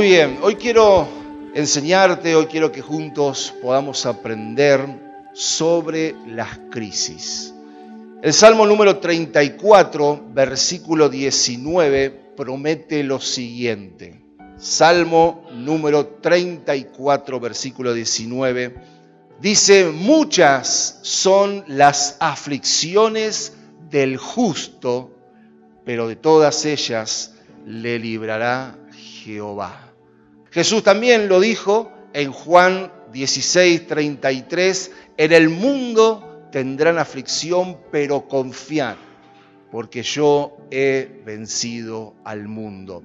Muy bien, hoy quiero enseñarte, hoy quiero que juntos podamos aprender sobre las crisis. El Salmo número 34, versículo 19, promete lo siguiente. Salmo número 34, versículo 19, dice, muchas son las aflicciones del justo, pero de todas ellas le librará Jehová. Jesús también lo dijo en Juan 16, 33, en el mundo tendrán aflicción, pero confiad, porque yo he vencido al mundo.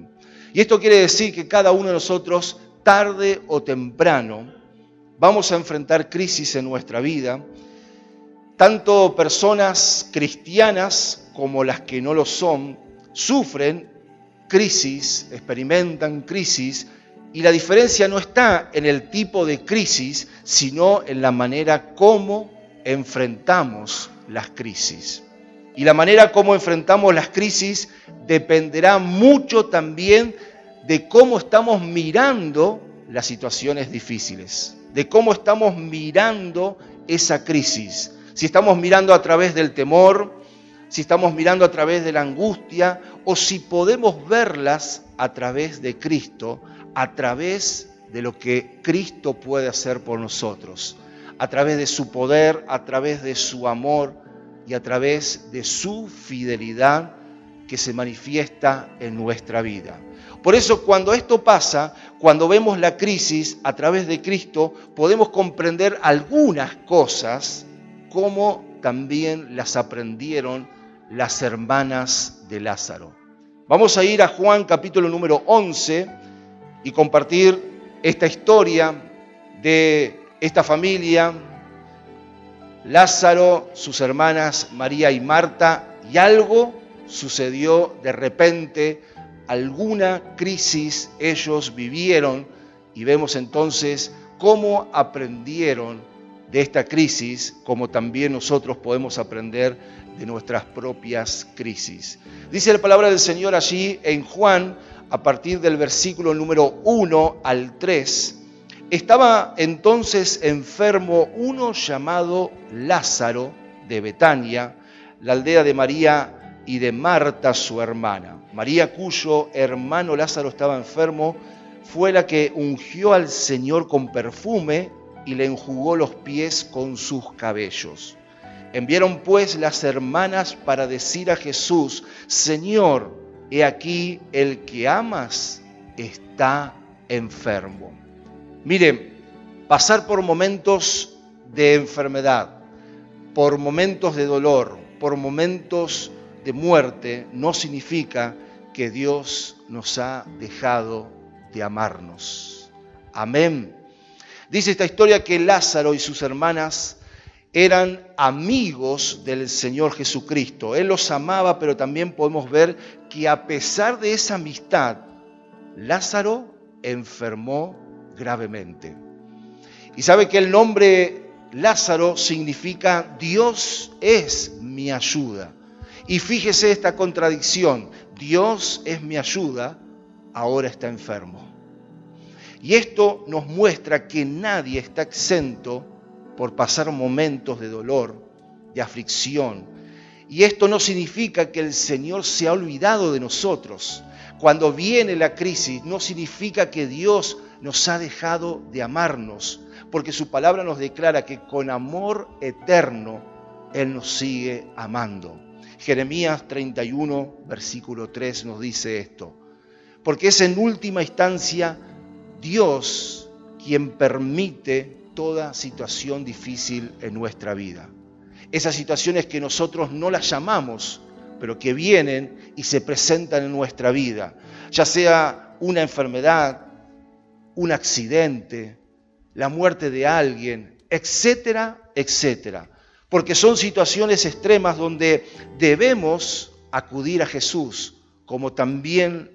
Y esto quiere decir que cada uno de nosotros, tarde o temprano, vamos a enfrentar crisis en nuestra vida, tanto personas cristianas como las que no lo son, sufren crisis, experimentan crisis, y la diferencia no está en el tipo de crisis, sino en la manera como enfrentamos las crisis. Y la manera como enfrentamos las crisis dependerá mucho también de cómo estamos mirando las situaciones difíciles, de cómo estamos mirando esa crisis. Si estamos mirando a través del temor, si estamos mirando a través de la angustia o si podemos verlas a través de Cristo, a través de lo que Cristo puede hacer por nosotros, a través de su poder, a través de su amor y a través de su fidelidad que se manifiesta en nuestra vida. Por eso cuando esto pasa, cuando vemos la crisis a través de Cristo, podemos comprender algunas cosas como también las aprendieron las hermanas de Lázaro. Vamos a ir a Juan capítulo número 11 y compartir esta historia de esta familia, Lázaro, sus hermanas María y Marta, y algo sucedió de repente, alguna crisis ellos vivieron y vemos entonces cómo aprendieron de esta crisis, como también nosotros podemos aprender de nuestras propias crisis. Dice la palabra del Señor allí en Juan, a partir del versículo número 1 al 3, estaba entonces enfermo uno llamado Lázaro de Betania, la aldea de María y de Marta su hermana. María cuyo hermano Lázaro estaba enfermo fue la que ungió al Señor con perfume y le enjugó los pies con sus cabellos. Enviaron pues las hermanas para decir a Jesús, Señor, he aquí el que amas está enfermo. Miren, pasar por momentos de enfermedad, por momentos de dolor, por momentos de muerte, no significa que Dios nos ha dejado de amarnos. Amén. Dice esta historia que Lázaro y sus hermanas eran amigos del Señor Jesucristo. Él los amaba, pero también podemos ver que a pesar de esa amistad, Lázaro enfermó gravemente. Y sabe que el nombre Lázaro significa Dios es mi ayuda. Y fíjese esta contradicción, Dios es mi ayuda, ahora está enfermo. Y esto nos muestra que nadie está exento por pasar momentos de dolor, de aflicción. Y esto no significa que el Señor se ha olvidado de nosotros. Cuando viene la crisis, no significa que Dios nos ha dejado de amarnos, porque su palabra nos declara que con amor eterno Él nos sigue amando. Jeremías 31, versículo 3 nos dice esto, porque es en última instancia Dios quien permite toda situación difícil en nuestra vida. Esas situaciones que nosotros no las llamamos, pero que vienen y se presentan en nuestra vida, ya sea una enfermedad, un accidente, la muerte de alguien, etcétera, etcétera. Porque son situaciones extremas donde debemos acudir a Jesús, como también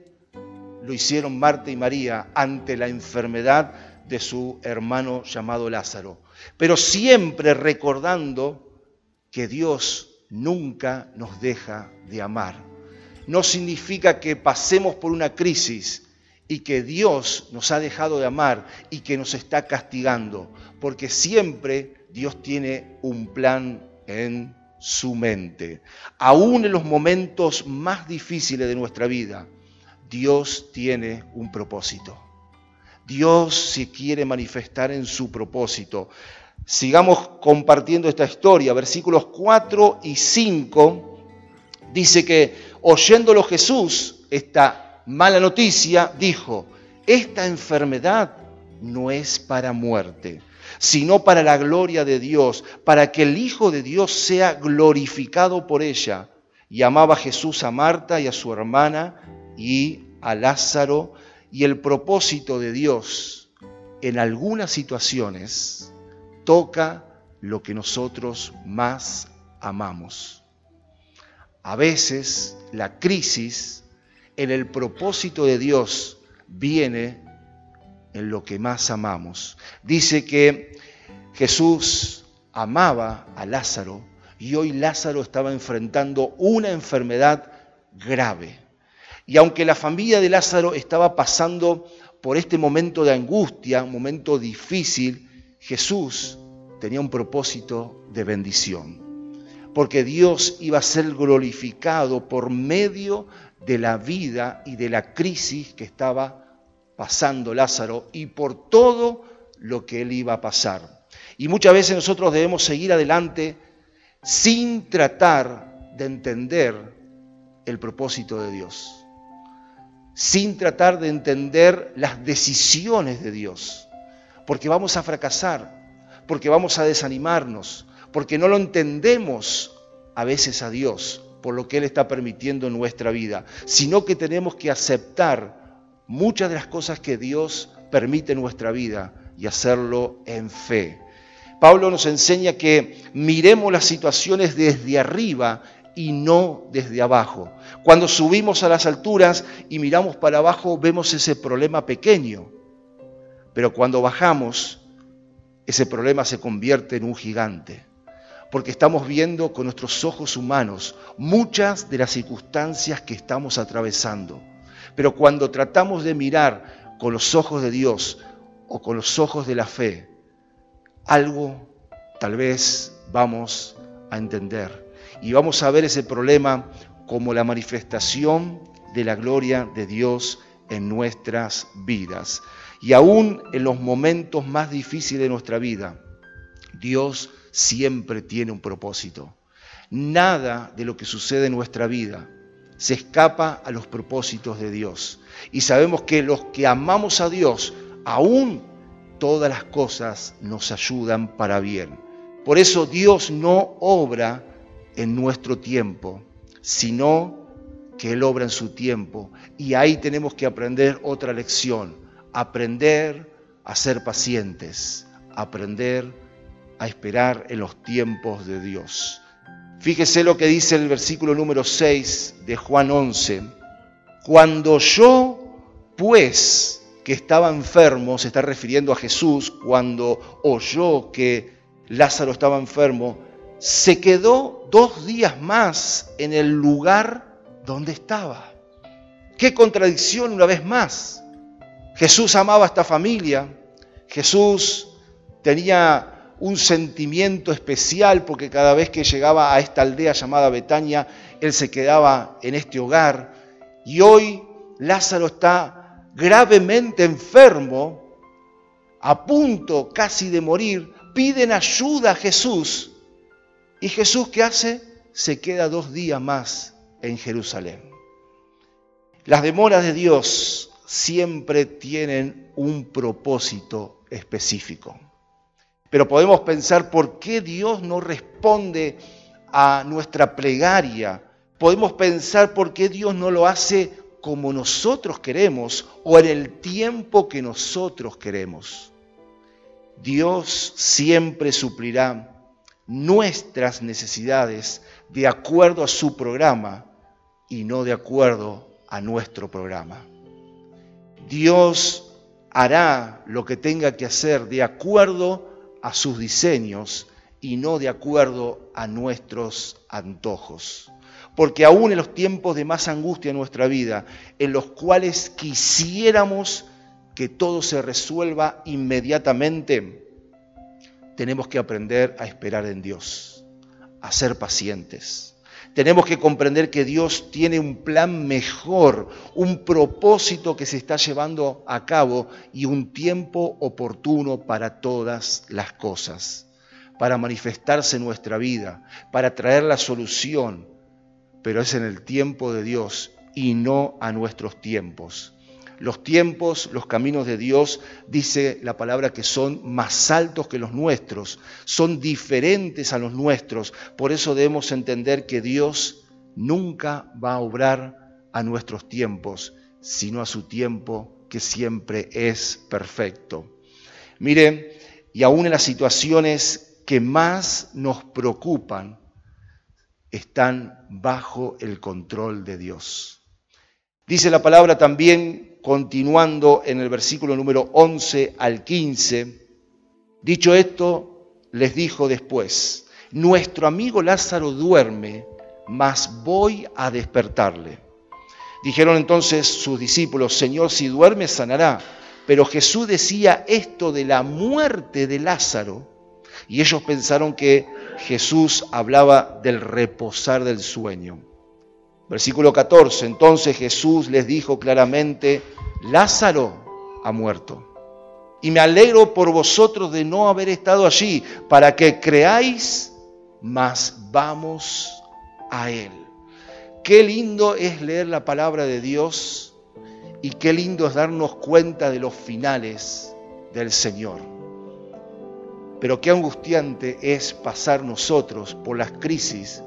lo hicieron Marta y María ante la enfermedad de su hermano llamado Lázaro, pero siempre recordando que Dios nunca nos deja de amar. No significa que pasemos por una crisis y que Dios nos ha dejado de amar y que nos está castigando, porque siempre Dios tiene un plan en su mente. Aún en los momentos más difíciles de nuestra vida, Dios tiene un propósito. Dios se quiere manifestar en su propósito. Sigamos compartiendo esta historia. Versículos 4 y 5 dice que oyéndolo Jesús, esta mala noticia, dijo, esta enfermedad no es para muerte, sino para la gloria de Dios, para que el Hijo de Dios sea glorificado por ella. Y amaba Jesús a Marta y a su hermana y a Lázaro. Y el propósito de Dios en algunas situaciones toca lo que nosotros más amamos. A veces la crisis en el propósito de Dios viene en lo que más amamos. Dice que Jesús amaba a Lázaro y hoy Lázaro estaba enfrentando una enfermedad grave. Y aunque la familia de Lázaro estaba pasando por este momento de angustia, un momento difícil, Jesús tenía un propósito de bendición. Porque Dios iba a ser glorificado por medio de la vida y de la crisis que estaba pasando Lázaro y por todo lo que él iba a pasar. Y muchas veces nosotros debemos seguir adelante sin tratar de entender el propósito de Dios, sin tratar de entender las decisiones de Dios, porque vamos a fracasar, porque vamos a desanimarnos, porque no lo entendemos a veces a Dios por lo que Él está permitiendo en nuestra vida, sino que tenemos que aceptar muchas de las cosas que Dios permite en nuestra vida y hacerlo en fe. Pablo nos enseña que miremos las situaciones desde arriba y no desde abajo. Cuando subimos a las alturas y miramos para abajo vemos ese problema pequeño, pero cuando bajamos ese problema se convierte en un gigante, porque estamos viendo con nuestros ojos humanos muchas de las circunstancias que estamos atravesando. Pero cuando tratamos de mirar con los ojos de Dios o con los ojos de la fe, algo tal vez vamos a entender. Y vamos a ver ese problema como la manifestación de la gloria de Dios en nuestras vidas. Y aún en los momentos más difíciles de nuestra vida, Dios siempre tiene un propósito. Nada de lo que sucede en nuestra vida se escapa a los propósitos de Dios. Y sabemos que los que amamos a Dios, aún todas las cosas nos ayudan para bien. Por eso Dios no obra en nuestro tiempo, sino que Él obra en su tiempo. Y ahí tenemos que aprender otra lección, aprender a ser pacientes, aprender a esperar en los tiempos de Dios. Fíjese lo que dice el versículo número 6 de Juan 11. Cuando yo, pues, que estaba enfermo, se está refiriendo a Jesús, cuando oyó que Lázaro estaba enfermo, se quedó dos días más en el lugar donde estaba. Qué contradicción una vez más. Jesús amaba a esta familia, Jesús tenía un sentimiento especial porque cada vez que llegaba a esta aldea llamada Betania, él se quedaba en este hogar. Y hoy Lázaro está gravemente enfermo, a punto casi de morir. Piden ayuda a Jesús. ¿Y Jesús qué hace? Se queda dos días más en Jerusalén. Las demoras de Dios siempre tienen un propósito específico. Pero podemos pensar por qué Dios no responde a nuestra plegaria. Podemos pensar por qué Dios no lo hace como nosotros queremos o en el tiempo que nosotros queremos. Dios siempre suplirá nuestras necesidades de acuerdo a su programa y no de acuerdo a nuestro programa. Dios hará lo que tenga que hacer de acuerdo a sus diseños y no de acuerdo a nuestros antojos. Porque aún en los tiempos de más angustia en nuestra vida, en los cuales quisiéramos que todo se resuelva inmediatamente, tenemos que aprender a esperar en Dios, a ser pacientes. Tenemos que comprender que Dios tiene un plan mejor, un propósito que se está llevando a cabo y un tiempo oportuno para todas las cosas, para manifestarse en nuestra vida, para traer la solución, pero es en el tiempo de Dios y no a nuestros tiempos. Los tiempos, los caminos de Dios, dice la palabra que son más altos que los nuestros, son diferentes a los nuestros. Por eso debemos entender que Dios nunca va a obrar a nuestros tiempos, sino a su tiempo que siempre es perfecto. Mire, y aún en las situaciones que más nos preocupan, están bajo el control de Dios. Dice la palabra también continuando en el versículo número 11 al 15, dicho esto, les dijo después, nuestro amigo Lázaro duerme, mas voy a despertarle. Dijeron entonces sus discípulos, Señor, si duerme sanará. Pero Jesús decía esto de la muerte de Lázaro, y ellos pensaron que Jesús hablaba del reposar del sueño. Versículo 14, entonces Jesús les dijo claramente, Lázaro ha muerto. Y me alegro por vosotros de no haber estado allí, para que creáis, mas vamos a Él. Qué lindo es leer la palabra de Dios y qué lindo es darnos cuenta de los finales del Señor. Pero qué angustiante es pasar nosotros por las crisis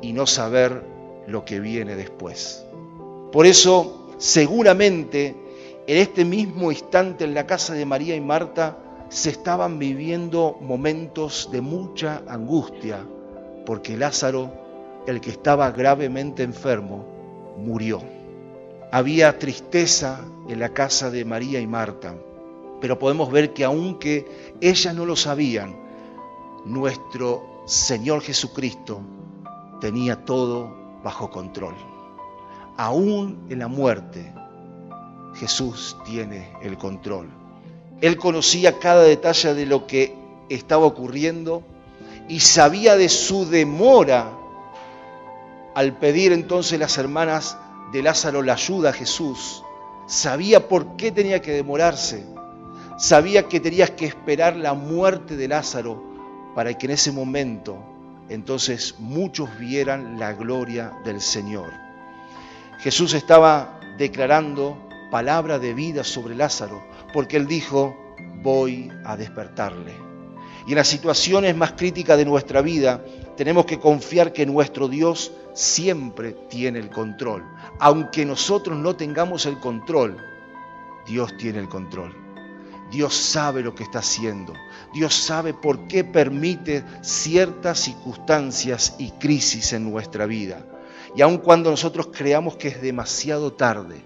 y no saber lo que viene después. Por eso, seguramente, en este mismo instante en la casa de María y Marta se estaban viviendo momentos de mucha angustia, porque Lázaro, el que estaba gravemente enfermo, murió. Había tristeza en la casa de María y Marta, pero podemos ver que aunque ellas no lo sabían, nuestro Señor Jesucristo tenía todo bajo control. Aún en la muerte, Jesús tiene el control. Él conocía cada detalle de lo que estaba ocurriendo y sabía de su demora al pedir entonces las hermanas de Lázaro la ayuda a Jesús. Sabía por qué tenía que demorarse. Sabía que tenías que esperar la muerte de Lázaro para que en ese momento entonces muchos vieran la gloria del Señor. Jesús estaba declarando palabra de vida sobre Lázaro, porque él dijo, voy a despertarle. Y en las situaciones más críticas de nuestra vida, tenemos que confiar que nuestro Dios siempre tiene el control. Aunque nosotros no tengamos el control, Dios tiene el control. Dios sabe lo que está haciendo. Dios sabe por qué permite ciertas circunstancias y crisis en nuestra vida. Y aun cuando nosotros creamos que es demasiado tarde,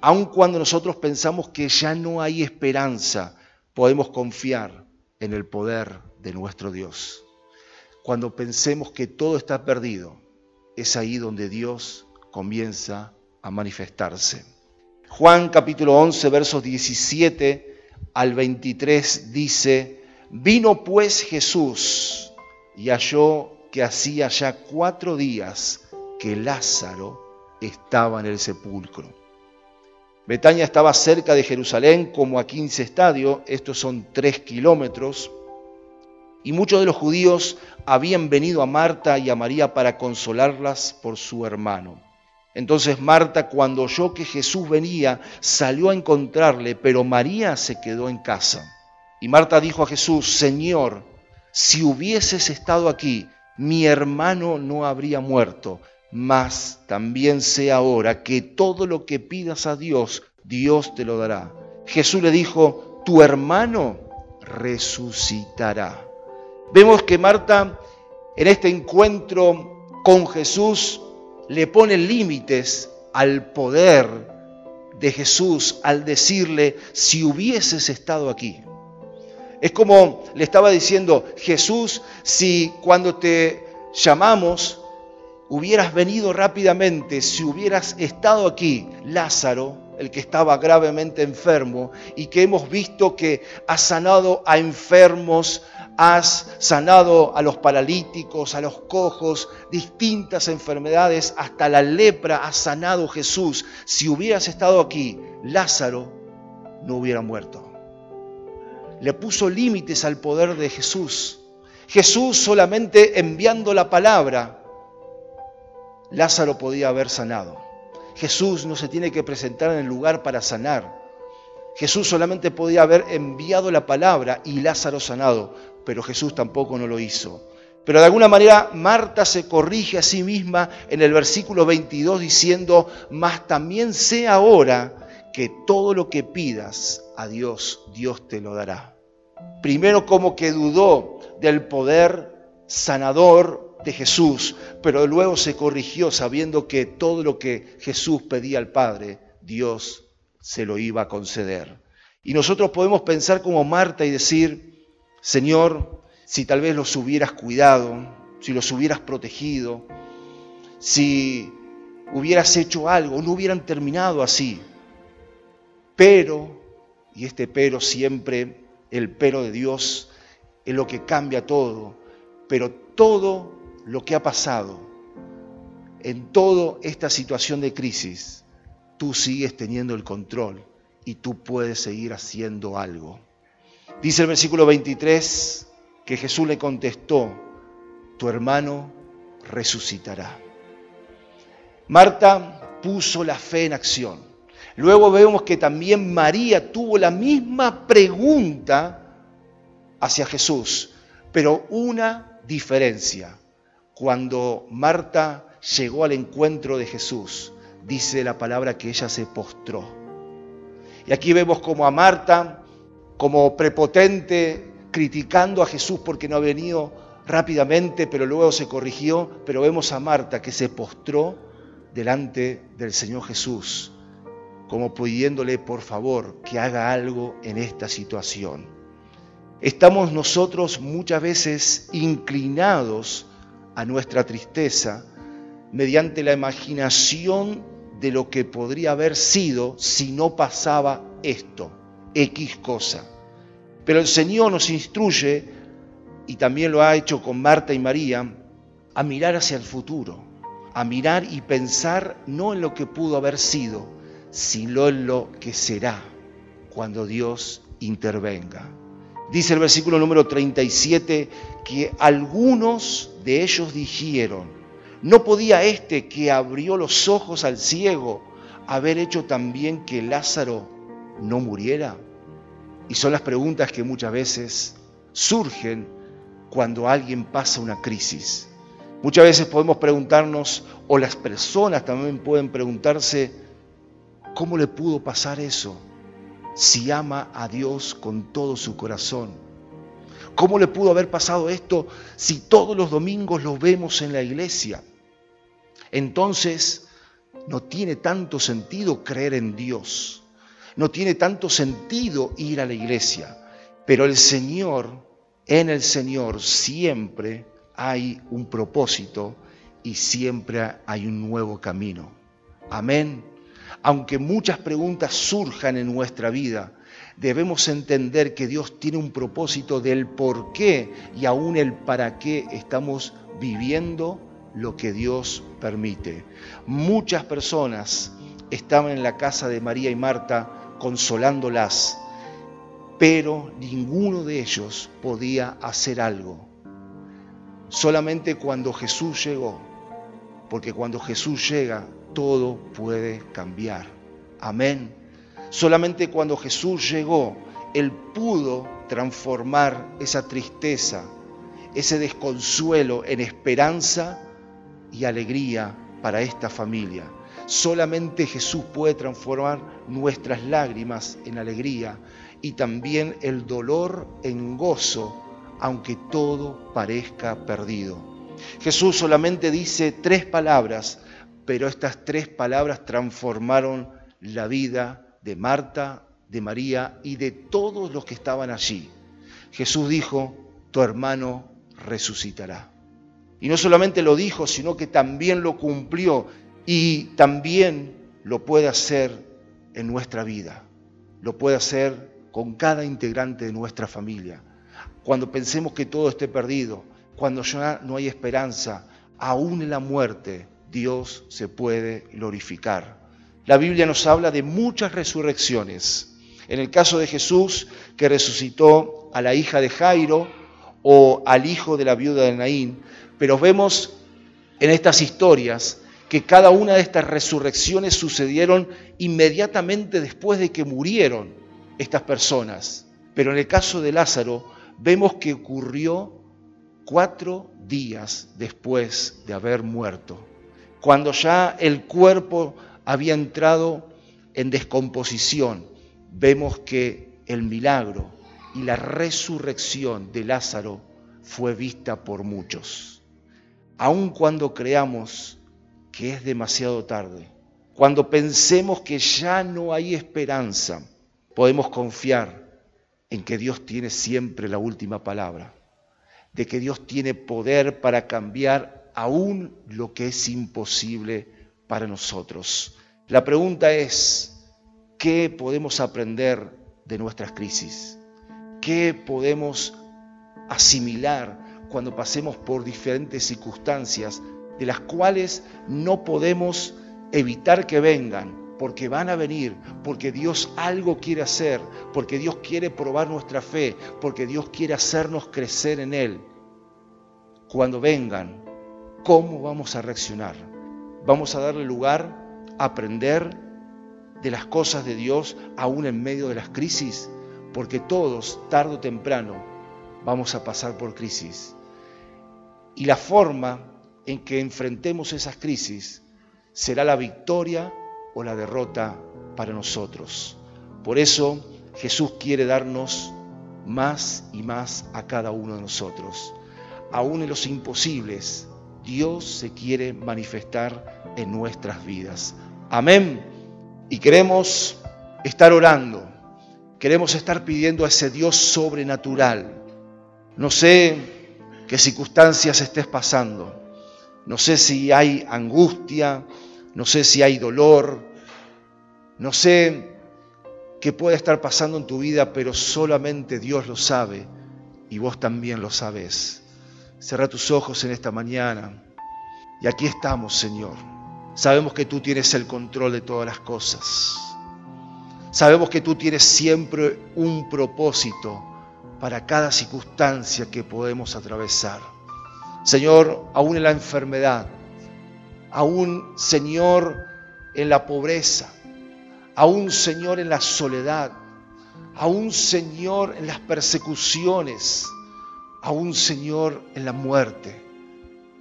aun cuando nosotros pensamos que ya no hay esperanza, podemos confiar en el poder de nuestro Dios. Cuando pensemos que todo está perdido, es ahí donde Dios comienza a manifestarse. Juan capítulo 11, versos 17 al 23 dice, Vino pues Jesús y halló que hacía ya cuatro días que Lázaro estaba en el sepulcro. Betania estaba cerca de Jerusalén como a 15 estadios, estos son tres kilómetros, y muchos de los judíos habían venido a Marta y a María para consolarlas por su hermano. Entonces Marta, cuando oyó que Jesús venía, salió a encontrarle, pero María se quedó en casa. Y Marta dijo a Jesús, Señor, si hubieses estado aquí, mi hermano no habría muerto, mas también sé ahora que todo lo que pidas a Dios, Dios te lo dará. Jesús le dijo, tu hermano resucitará. Vemos que Marta en este encuentro con Jesús le pone límites al poder de Jesús al decirle, si hubieses estado aquí. Es como le estaba diciendo Jesús, si cuando te llamamos hubieras venido rápidamente, si hubieras estado aquí, Lázaro, el que estaba gravemente enfermo y que hemos visto que has sanado a enfermos, has sanado a los paralíticos, a los cojos, distintas enfermedades, hasta la lepra has sanado Jesús. Si hubieras estado aquí, Lázaro no hubiera muerto. Le puso límites al poder de Jesús. Jesús solamente enviando la palabra, Lázaro podía haber sanado. Jesús no se tiene que presentar en el lugar para sanar. Jesús solamente podía haber enviado la palabra y Lázaro sanado, pero Jesús tampoco no lo hizo. Pero de alguna manera Marta se corrige a sí misma en el versículo 22 diciendo, mas también sé ahora que todo lo que pidas a Dios, Dios te lo dará. Primero como que dudó del poder sanador de Jesús, pero luego se corrigió sabiendo que todo lo que Jesús pedía al Padre, Dios se lo iba a conceder. Y nosotros podemos pensar como Marta y decir, Señor, si tal vez los hubieras cuidado, si los hubieras protegido, si hubieras hecho algo, no hubieran terminado así. Pero, y este pero siempre, el pero de Dios, es lo que cambia todo, pero todo lo que ha pasado, en toda esta situación de crisis, tú sigues teniendo el control y tú puedes seguir haciendo algo. Dice el versículo 23 que Jesús le contestó, tu hermano resucitará. Marta puso la fe en acción. Luego vemos que también María tuvo la misma pregunta hacia Jesús, pero una diferencia. Cuando Marta llegó al encuentro de Jesús, dice la palabra que ella se postró. Y aquí vemos como a Marta, como prepotente, criticando a Jesús porque no ha venido rápidamente, pero luego se corrigió, pero vemos a Marta que se postró delante del Señor Jesús, como pidiéndole por favor que haga algo en esta situación. Estamos nosotros muchas veces inclinados a nuestra tristeza mediante la imaginación de lo que podría haber sido si no pasaba esto, X cosa. Pero el Señor nos instruye, y también lo ha hecho con Marta y María, a mirar hacia el futuro, a mirar y pensar no en lo que pudo haber sido, sino en lo que será cuando Dios intervenga. Dice el versículo número 37 que algunos de ellos dijeron, ¿no podía este que abrió los ojos al ciego haber hecho también que Lázaro no muriera? Y son las preguntas que muchas veces surgen cuando alguien pasa una crisis. Muchas veces podemos preguntarnos, o las personas también pueden preguntarse, ¿cómo le pudo pasar eso si ama a Dios con todo su corazón? ¿Cómo le pudo haber pasado esto si todos los domingos lo vemos en la iglesia? Entonces, no tiene tanto sentido creer en Dios. No tiene tanto sentido ir a la iglesia. Pero el Señor, en el Señor siempre hay un propósito y siempre hay un nuevo camino. Amén. Aunque muchas preguntas surjan en nuestra vida, debemos entender que Dios tiene un propósito del por qué y aún el para qué estamos viviendo lo que Dios permite. Muchas personas estaban en la casa de María y Marta consolándolas, pero ninguno de ellos podía hacer algo. Solamente cuando Jesús llegó, porque cuando Jesús llega, todo puede cambiar. Amén. Solamente cuando Jesús llegó, Él pudo transformar esa tristeza, ese desconsuelo en esperanza y alegría para esta familia. Solamente Jesús puede transformar nuestras lágrimas en alegría y también el dolor en gozo, aunque todo parezca perdido. Jesús solamente dice tres palabras, pero estas tres palabras transformaron la vida de Marta, de María y de todos los que estaban allí. Jesús dijo, tu hermano resucitará. Y no solamente lo dijo, sino que también lo cumplió y también lo puede hacer en nuestra vida. Lo puede hacer con cada integrante de nuestra familia. Cuando pensemos que todo esté perdido, cuando ya no hay esperanza, aún en la muerte, Dios se puede glorificar. La Biblia nos habla de muchas resurrecciones. En el caso de Jesús, que resucitó a la hija de Jairo o al hijo de la viuda de Naín, pero vemos en estas historias que cada una de estas resurrecciones sucedieron inmediatamente después de que murieron estas personas. Pero en el caso de Lázaro vemos que ocurrió cuatro días después de haber muerto, cuando ya el cuerpo había entrado en descomposición, vemos que el milagro y la resurrección de Lázaro fue vista por muchos. Aun cuando creamos que es demasiado tarde, cuando pensemos que ya no hay esperanza, podemos confiar en que Dios tiene siempre la última palabra, de que Dios tiene poder para cambiar aún lo que es imposible para nosotros. La pregunta es, ¿qué podemos aprender de nuestras crisis? ¿Qué podemos asimilar cuando pasemos por diferentes circunstancias de las cuales no podemos evitar que vengan, porque van a venir, porque Dios algo quiere hacer, porque Dios quiere probar nuestra fe, porque Dios quiere hacernos crecer en Él. Cuando vengan, ¿cómo vamos a reaccionar? ¿Vamos a darle lugar a aprender de las cosas de Dios aún en medio de las crisis? Porque todos, tarde o temprano, vamos a pasar por crisis. Y la forma en que enfrentemos esas crisis será la victoria o la derrota para nosotros. Por eso Jesús quiere darnos más y más a cada uno de nosotros. Aún en los imposibles, Dios se quiere manifestar en nuestras vidas. Amén. Y queremos estar orando, queremos estar pidiendo a ese Dios sobrenatural. No sé qué circunstancias estés pasando, no sé si hay angustia, no sé si hay dolor, no sé qué puede estar pasando en tu vida, pero solamente Dios lo sabe y vos también lo sabes. Cerra tus ojos en esta mañana y aquí estamos, Señor. Sabemos que tú tienes el control de todas las cosas. Sabemos que tú tienes siempre un propósito para cada circunstancia que podemos atravesar. Señor, aún en la enfermedad, aún, Señor, en la pobreza, aún, Señor, en la soledad, aún, Señor, en las persecuciones, aún, Señor, en la muerte,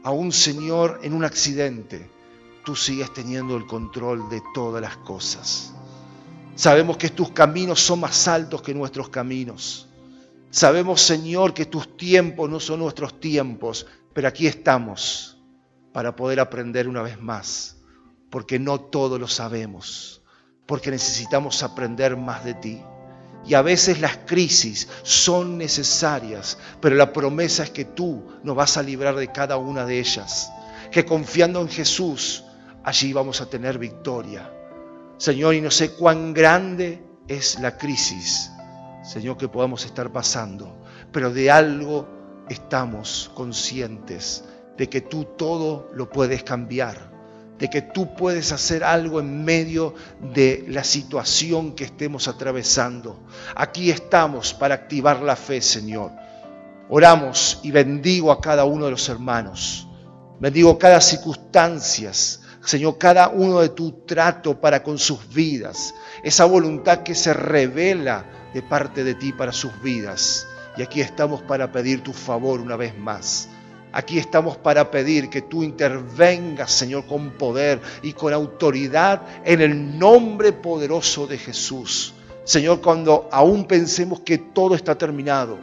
aún, Señor, en un accidente, tú sigues teniendo el control de todas las cosas. Sabemos que tus caminos son más altos que nuestros caminos. Sabemos, Señor, que tus tiempos no son nuestros tiempos, pero aquí estamos para poder aprender una vez más, porque no todo lo sabemos, porque necesitamos aprender más de ti. Y a veces las crisis son necesarias, pero la promesa es que tú nos vas a librar de cada una de ellas, que confiando en Jesús, allí vamos a tener victoria. Señor, y no sé cuán grande es la crisis, Señor, que podamos estar pasando, pero de algo estamos conscientes de que tú todo lo puedes cambiar, de que tú puedes hacer algo en medio de la situación que estemos atravesando. Aquí estamos para activar la fe, Señor. Oramos y bendigo a cada uno de los hermanos. Bendigo cada circunstancia, Señor, cada uno de tu trato para con sus vidas. Esa voluntad que se revela de parte de ti para sus vidas. Y aquí estamos para pedir tu favor una vez más. Aquí estamos para pedir que tú intervengas, Señor, con poder y con autoridad en el nombre poderoso de Jesús. Señor, cuando aún pensemos que todo está terminado,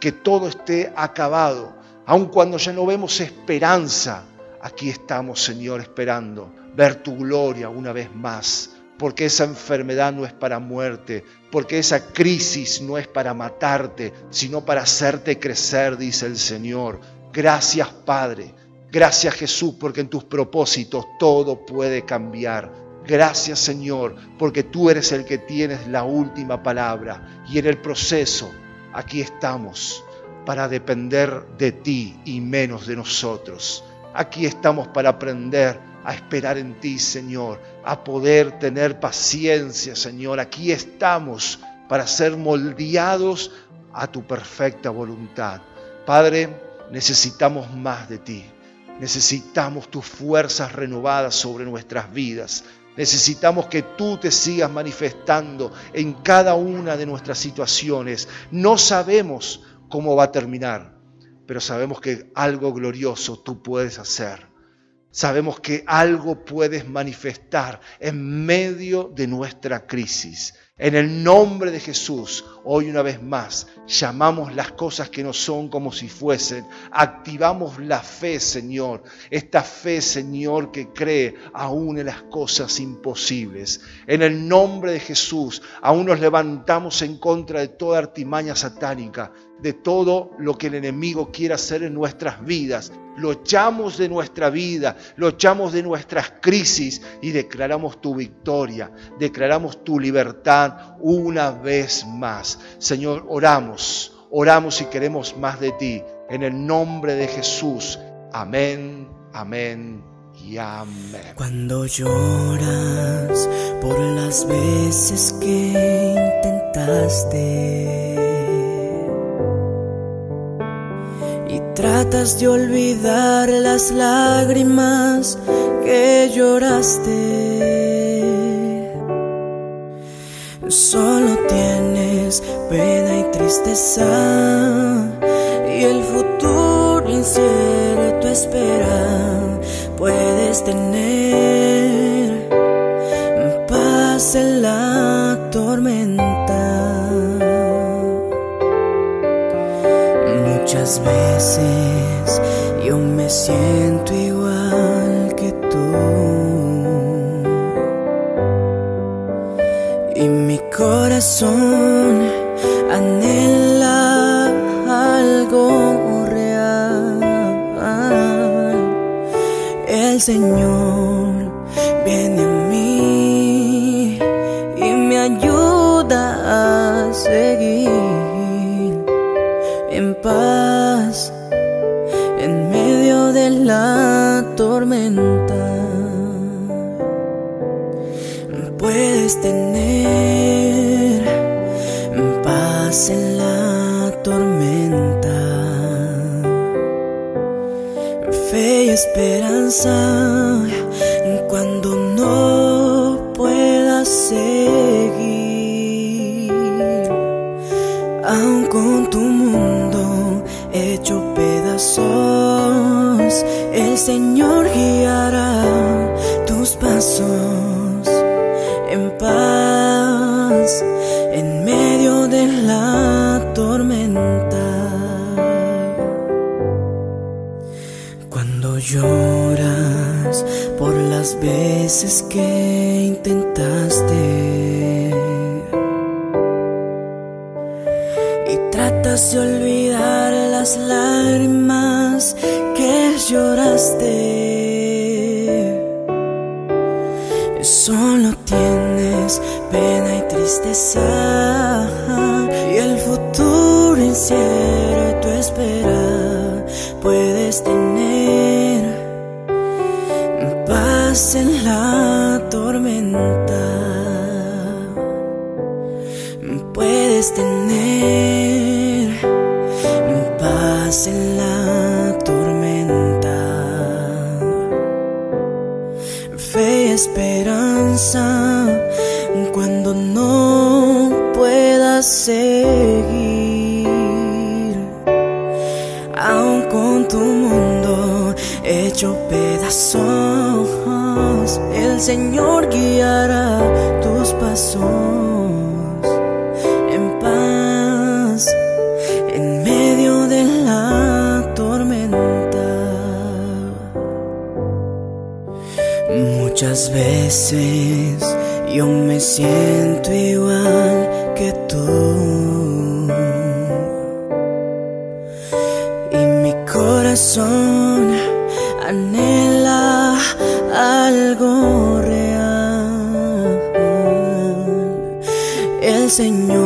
que todo esté acabado, aun cuando ya no vemos esperanza, aquí estamos, Señor, esperando ver tu gloria una vez más, porque esa enfermedad no es para muerte, porque esa crisis no es para matarte, sino para hacerte crecer, dice el Señor. Gracias, Padre. Gracias Jesús porque en tus propósitos todo puede cambiar. Gracias Señor porque tú eres el que tienes la última palabra y en el proceso aquí estamos para depender de ti y menos de nosotros. Aquí estamos para aprender a esperar en ti, Señor, a poder tener paciencia, Señor. Aquí estamos para ser moldeados a tu perfecta voluntad. Padre, necesitamos más de ti. Necesitamos tus fuerzas renovadas sobre nuestras vidas. Necesitamos que tú te sigas manifestando en cada una de nuestras situaciones. No sabemos cómo va a terminar, pero sabemos que algo glorioso tú puedes hacer. Sabemos que algo puedes manifestar en medio de nuestra crisis. En el nombre de Jesús, hoy una vez más, llamamos las cosas que no son como si fuesen. Activamos la fe, Señor. Esta fe, Señor, que cree aún en las cosas imposibles. En el nombre de Jesús, aún nos levantamos en contra de toda artimaña satánica, de todo lo que el enemigo quiera hacer en nuestras vidas. Lo echamos de nuestra vida, lo echamos de nuestras crisis y declaramos tu victoria, declaramos tu libertad una vez más. Señor, oramos, oramos y queremos más de ti. En el nombre de Jesús. Amén, amén y amén. Cuando lloras por las veces que intentaste Tratas de olvidar las lágrimas que lloraste. Solo tienes pena y tristeza y el futuro incierto espera. Puedes tener paz en la tormenta. Muchas veces yo me siento igual que tú. Y mi corazón anhela algo real. El Señor viene a mí y me ayuda a seguir tormenta. Puedes tener paz en la tormenta, fe y esperanza las veces que intentaste tratas de olvidar las lágrimas que lloraste. Solo tienes pena y tristeza y el futuro incierto espera. Paz en la tormenta. Puedes tener en la tormenta. Fe y esperanza cuando no puedas seguir. Aun con tu mundo hecho pedazos, el Señor guiará tus pasos. Muchas veces yo me siento igual que tú. El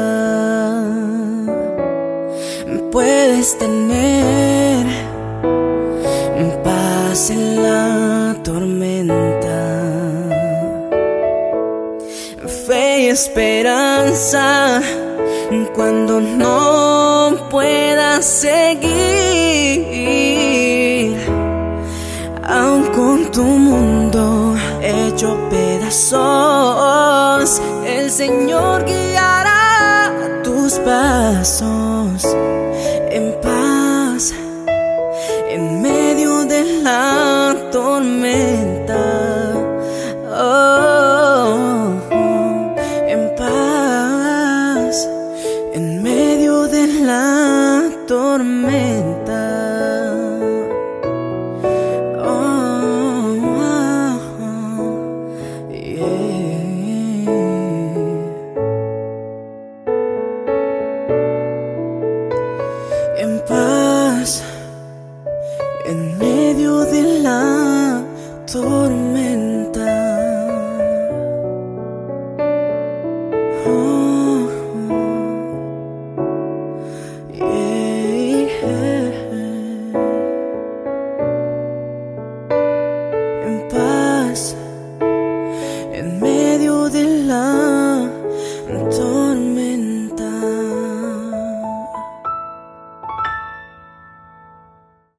puedes tener paz en la tormenta, fe y esperanza cuando no puedas seguir, aun con tu mundo hecho pedazos, el Señor guiará tus pasos en paz en medio de la tormenta.